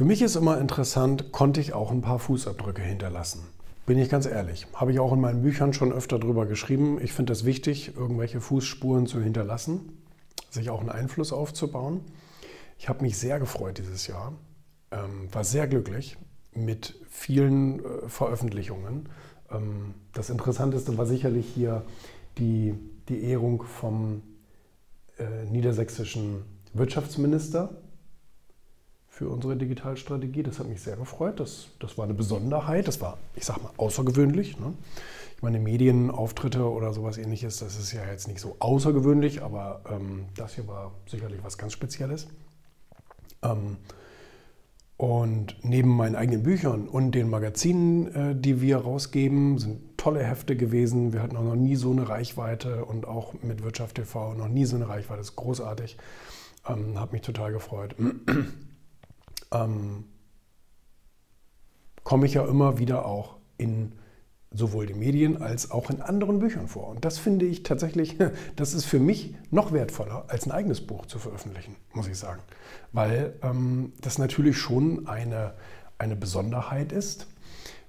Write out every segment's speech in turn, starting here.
Für mich ist immer interessant, konnte ich auch ein paar Fußabdrücke hinterlassen. Bin ich ganz ehrlich. Habe ich auch in meinen Büchern schon öfter drüber geschrieben. Ich finde es wichtig, irgendwelche Fußspuren zu hinterlassen, sich auch einen Einfluss aufzubauen. Ich habe mich sehr gefreut dieses Jahr, ähm, war sehr glücklich mit vielen äh, Veröffentlichungen. Ähm, das Interessanteste war sicherlich hier die, die Ehrung vom äh, niedersächsischen Wirtschaftsminister für unsere Digitalstrategie. Das hat mich sehr gefreut. Das, das war eine Besonderheit. Das war, ich sag mal, außergewöhnlich. Ne? Ich meine, Medienauftritte oder sowas ähnliches, das ist ja jetzt nicht so außergewöhnlich, aber ähm, das hier war sicherlich was ganz Spezielles. Ähm, und neben meinen eigenen Büchern und den Magazinen, äh, die wir rausgeben, sind tolle Hefte gewesen. Wir hatten auch noch nie so eine Reichweite und auch mit Wirtschaft TV noch nie so eine Reichweite. Das ist großartig. Ähm, Hat mich total gefreut. Ähm, komme ich ja immer wieder auch in sowohl den Medien als auch in anderen Büchern vor. Und das finde ich tatsächlich, das ist für mich noch wertvoller, als ein eigenes Buch zu veröffentlichen, muss ich sagen. Weil ähm, das natürlich schon eine, eine Besonderheit ist,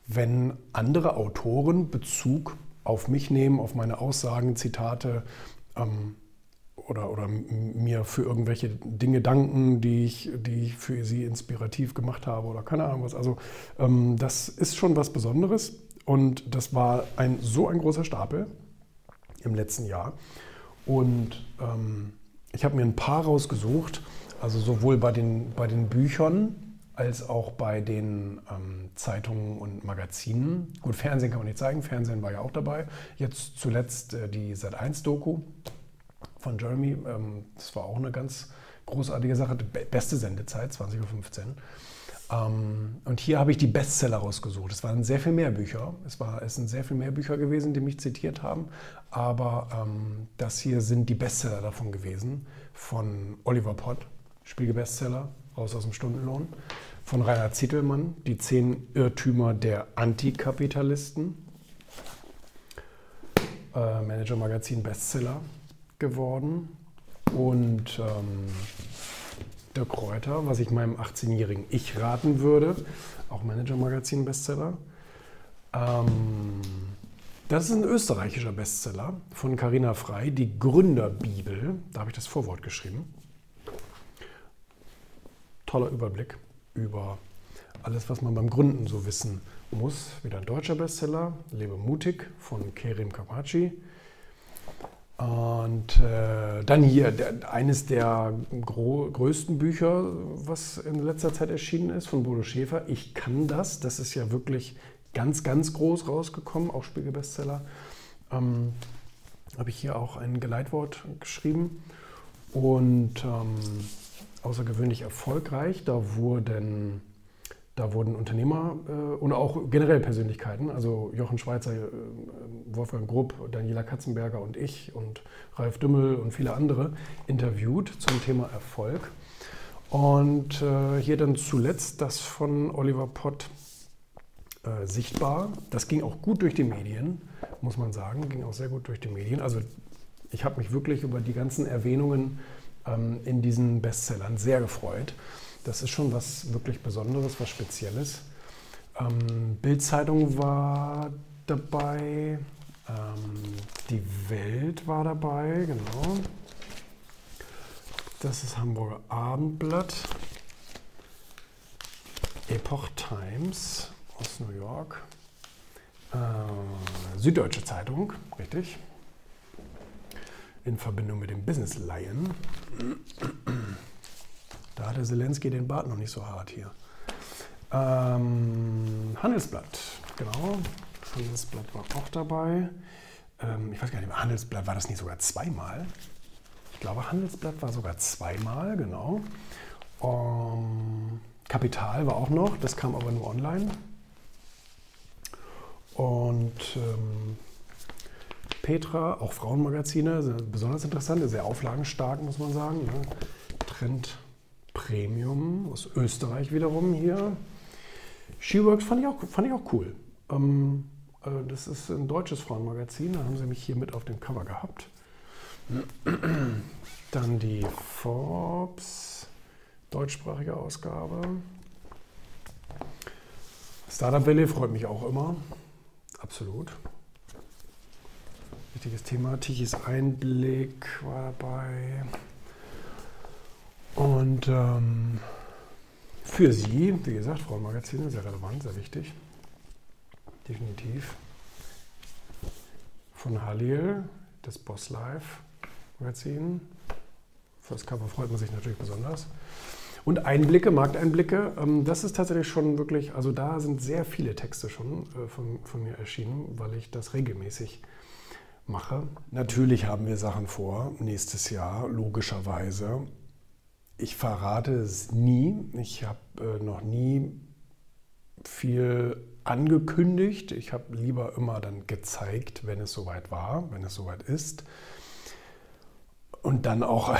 wenn andere Autoren Bezug auf mich nehmen, auf meine Aussagen, Zitate ähm, oder, oder mir für irgendwelche Dinge danken, die ich, die ich für sie inspirativ gemacht habe oder keine Ahnung was. Also ähm, das ist schon was Besonderes und das war ein, so ein großer Stapel im letzten Jahr. Und ähm, ich habe mir ein paar rausgesucht, also sowohl bei den, bei den Büchern als auch bei den ähm, Zeitungen und Magazinen. Gut, Fernsehen kann man nicht zeigen, Fernsehen war ja auch dabei. Jetzt zuletzt äh, die Sat1-Doku von Jeremy. Ähm, das war auch eine ganz großartige Sache. Beste Sendezeit, 20.15 Uhr. Ähm, und hier habe ich die Bestseller rausgesucht. Es waren sehr viel mehr Bücher. Es, war, es sind sehr viel mehr Bücher gewesen, die mich zitiert haben. Aber ähm, das hier sind die Bestseller davon gewesen. Von Oliver Pott, Spiegel-Bestseller, raus aus dem Stundenlohn. Von Rainer Zittelmann, Die zehn Irrtümer der Antikapitalisten. Äh, Manager Magazin Bestseller geworden. Und ähm, der Kräuter, was ich meinem 18-jährigen Ich raten würde. Auch Manager-Magazin-Bestseller. Ähm, das ist ein österreichischer Bestseller von Carina Frei, die Gründerbibel. Da habe ich das Vorwort geschrieben. Toller Überblick über alles, was man beim Gründen so wissen muss. Wieder ein deutscher Bestseller, Lebe mutig von Kerim Kamachi. Und äh, dann hier der, eines der größten Bücher, was in letzter Zeit erschienen ist, von Bodo Schäfer. Ich kann das. Das ist ja wirklich ganz, ganz groß rausgekommen, auch Spiegelbestseller. Ähm, Habe ich hier auch ein Geleitwort geschrieben. Und ähm, außergewöhnlich erfolgreich. Da wurden da wurden Unternehmer äh, und auch generell Persönlichkeiten, also Jochen Schweizer, äh, Wolfgang Grupp, Daniela Katzenberger und ich und Ralf Dümmel und viele andere interviewt zum Thema Erfolg. Und äh, hier dann zuletzt das von Oliver Pott äh, sichtbar. Das ging auch gut durch die Medien, muss man sagen, ging auch sehr gut durch die Medien. Also ich habe mich wirklich über die ganzen Erwähnungen ähm, in diesen Bestsellern sehr gefreut. Das ist schon was wirklich Besonderes, was Spezielles. Ähm, Bildzeitung war dabei, ähm, die Welt war dabei, genau. Das ist Hamburger Abendblatt, Epoch Times aus New York, äh, Süddeutsche Zeitung, richtig, in Verbindung mit dem Business Lion. Da hatte Zelensky den Bart noch nicht so hart hier. Ähm, Handelsblatt, genau. Handelsblatt war auch dabei. Ähm, ich weiß gar nicht, Handelsblatt war das nicht sogar zweimal? Ich glaube, Handelsblatt war sogar zweimal, genau. Um, Kapital war auch noch, das kam aber nur online. Und ähm, Petra, auch Frauenmagazine, besonders interessant, sehr auflagenstark, muss man sagen. Ne? Trend Premium aus Österreich wiederum hier. SheWorks fand ich auch, fand ich auch cool. Ähm, äh, das ist ein deutsches Frauenmagazin, da haben sie mich hier mit auf dem Cover gehabt. Dann die Forbes, deutschsprachige Ausgabe. Startup Valley freut mich auch immer. Absolut. Wichtiges Thema. Tichys Einblick war dabei. Und ähm, für Sie, wie gesagt, Frauenmagazine, sehr relevant, sehr wichtig. Definitiv. Von Halil, das Boss Life Magazin. Fürs Cover freut man sich natürlich besonders. Und Einblicke, Markteinblicke, ähm, das ist tatsächlich schon wirklich, also da sind sehr viele Texte schon äh, von, von mir erschienen, weil ich das regelmäßig mache. Natürlich haben wir Sachen vor, nächstes Jahr, logischerweise. Ich verrate es nie. Ich habe äh, noch nie viel angekündigt. Ich habe lieber immer dann gezeigt, wenn es soweit war, wenn es soweit ist und dann auch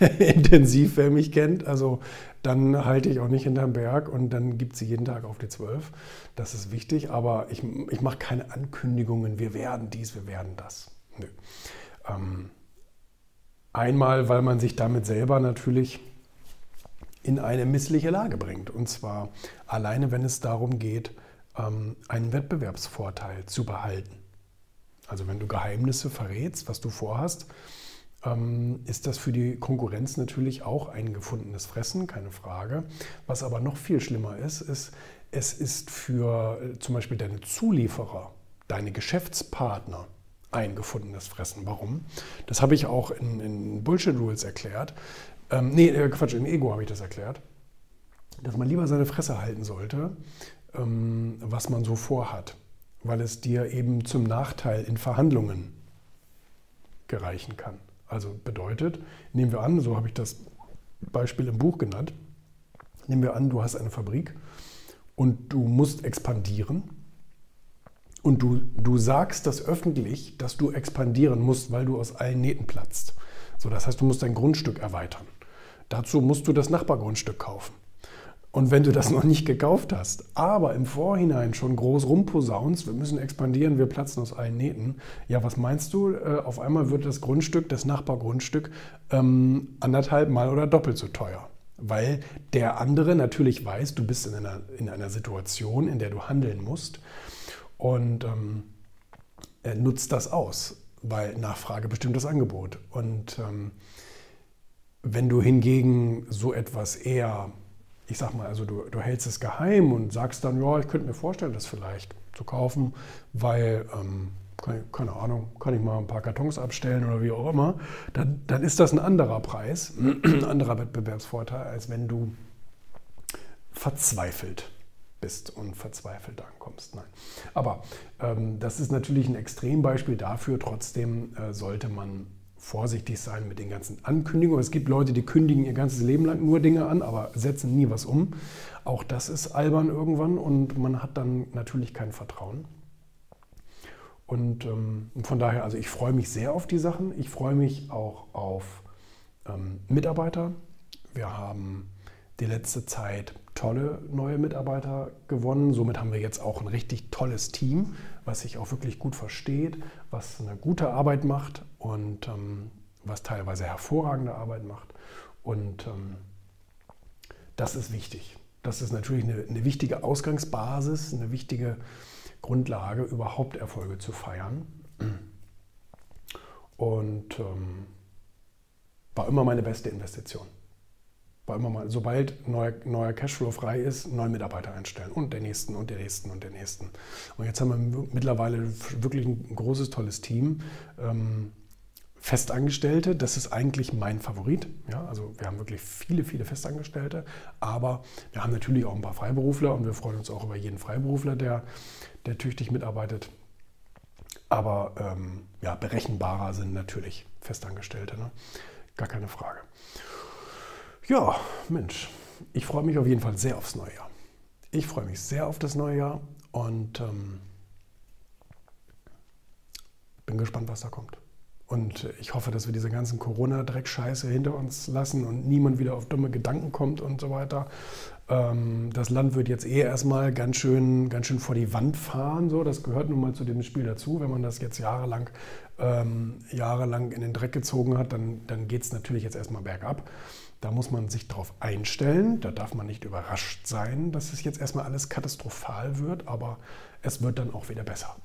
intensiv, wer mich kennt. Also dann halte ich auch nicht hinterm Berg und dann gibt sie jeden Tag auf die 12. Das ist wichtig, aber ich, ich mache keine Ankündigungen, wir werden dies, wir werden das. Nö. Ähm, einmal, weil man sich damit selber natürlich in eine missliche Lage bringt. Und zwar alleine, wenn es darum geht, ähm, einen Wettbewerbsvorteil zu behalten. Also wenn du Geheimnisse verrätst, was du vorhast, ähm, ist das für die Konkurrenz natürlich auch ein gefundenes Fressen, keine Frage. Was aber noch viel schlimmer ist, ist, es ist für äh, zum Beispiel deine Zulieferer, deine Geschäftspartner ein gefundenes Fressen. Warum? Das habe ich auch in, in Bullshit Rules erklärt. Ähm, nee, äh, Quatsch, im Ego habe ich das erklärt. Dass man lieber seine Fresse halten sollte, ähm, was man so vorhat, weil es dir eben zum Nachteil in Verhandlungen gereichen kann. Also bedeutet, nehmen wir an, so habe ich das Beispiel im Buch genannt, nehmen wir an, du hast eine Fabrik und du musst expandieren und du, du sagst das öffentlich, dass du expandieren musst, weil du aus allen Nähten platzt. So, das heißt, du musst dein Grundstück erweitern. Dazu musst du das Nachbargrundstück kaufen. Und wenn du das noch nicht gekauft hast, aber im Vorhinein schon groß rumposaunst, wir müssen expandieren, wir platzen aus allen Nähten, ja, was meinst du? Äh, auf einmal wird das Grundstück, das Nachbargrundstück, ähm, anderthalb Mal oder doppelt so teuer. Weil der andere natürlich weiß, du bist in einer, in einer Situation, in der du handeln musst und ähm, nutzt das aus, weil Nachfrage bestimmt das Angebot. Und ähm, wenn du hingegen so etwas eher ich sag mal, also du, du hältst es geheim und sagst dann, ja, ich könnte mir vorstellen, das vielleicht zu kaufen, weil, ähm, keine, keine, Ahnung, kann ich mal ein paar Kartons abstellen oder wie auch immer, dann, dann ist das ein anderer Preis, ein anderer Wettbewerbsvorteil, als wenn du verzweifelt bist und verzweifelt ankommst. Nein. Aber ähm, das ist natürlich ein Extrembeispiel dafür. Trotzdem äh, sollte man vorsichtig sein mit den ganzen Ankündigungen. Es gibt Leute, die kündigen ihr ganzes Leben lang nur Dinge an, aber setzen nie was um. Auch das ist albern irgendwann und man hat dann natürlich kein Vertrauen. Und ähm, von daher, also ich freue mich sehr auf die Sachen. Ich freue mich auch auf ähm, Mitarbeiter. Wir haben die letzte Zeit tolle neue Mitarbeiter gewonnen. Somit haben wir jetzt auch ein richtig tolles Team, was sich auch wirklich gut versteht, was eine gute Arbeit macht und ähm, was teilweise hervorragende Arbeit macht. Und ähm, das ist wichtig. Das ist natürlich eine, eine, wichtige Ausgangsbasis, eine wichtige Grundlage, überhaupt Erfolge zu feiern. Und ähm, war immer meine beste Investition war immer mal, sobald neuer, neuer Cashflow frei ist, neue Mitarbeiter einstellen und der nächsten und der nächsten und der nächsten. Und jetzt haben wir mittlerweile wirklich ein großes, tolles Team. Ähm, Festangestellte, das ist eigentlich mein Favorit. Ja, also wir haben wirklich viele, viele Festangestellte, aber wir haben natürlich auch ein paar Freiberufler und wir freuen uns auch über jeden Freiberufler, der, der tüchtig mitarbeitet. Aber ähm, ja, berechenbarer sind natürlich Festangestellte, ne? gar keine Frage. Ja, Mensch, ich freue mich auf jeden Fall sehr aufs neue Jahr. Ich freue mich sehr auf das neue Jahr und ähm, bin gespannt, was da kommt. Und ich hoffe, dass wir diese ganzen Corona-Dreckscheiße hinter uns lassen und niemand wieder auf dumme Gedanken kommt und so weiter. Ähm, das Land wird jetzt eh erstmal ganz schön, ganz schön vor die Wand fahren. So. Das gehört nun mal zu dem Spiel dazu, wenn man das jetzt jahrelang ähm, jahrelang in den Dreck gezogen hat, dann, dann geht es natürlich jetzt erstmal bergab. Da muss man sich darauf einstellen. Da darf man nicht überrascht sein, dass es jetzt erstmal alles katastrophal wird, aber es wird dann auch wieder besser.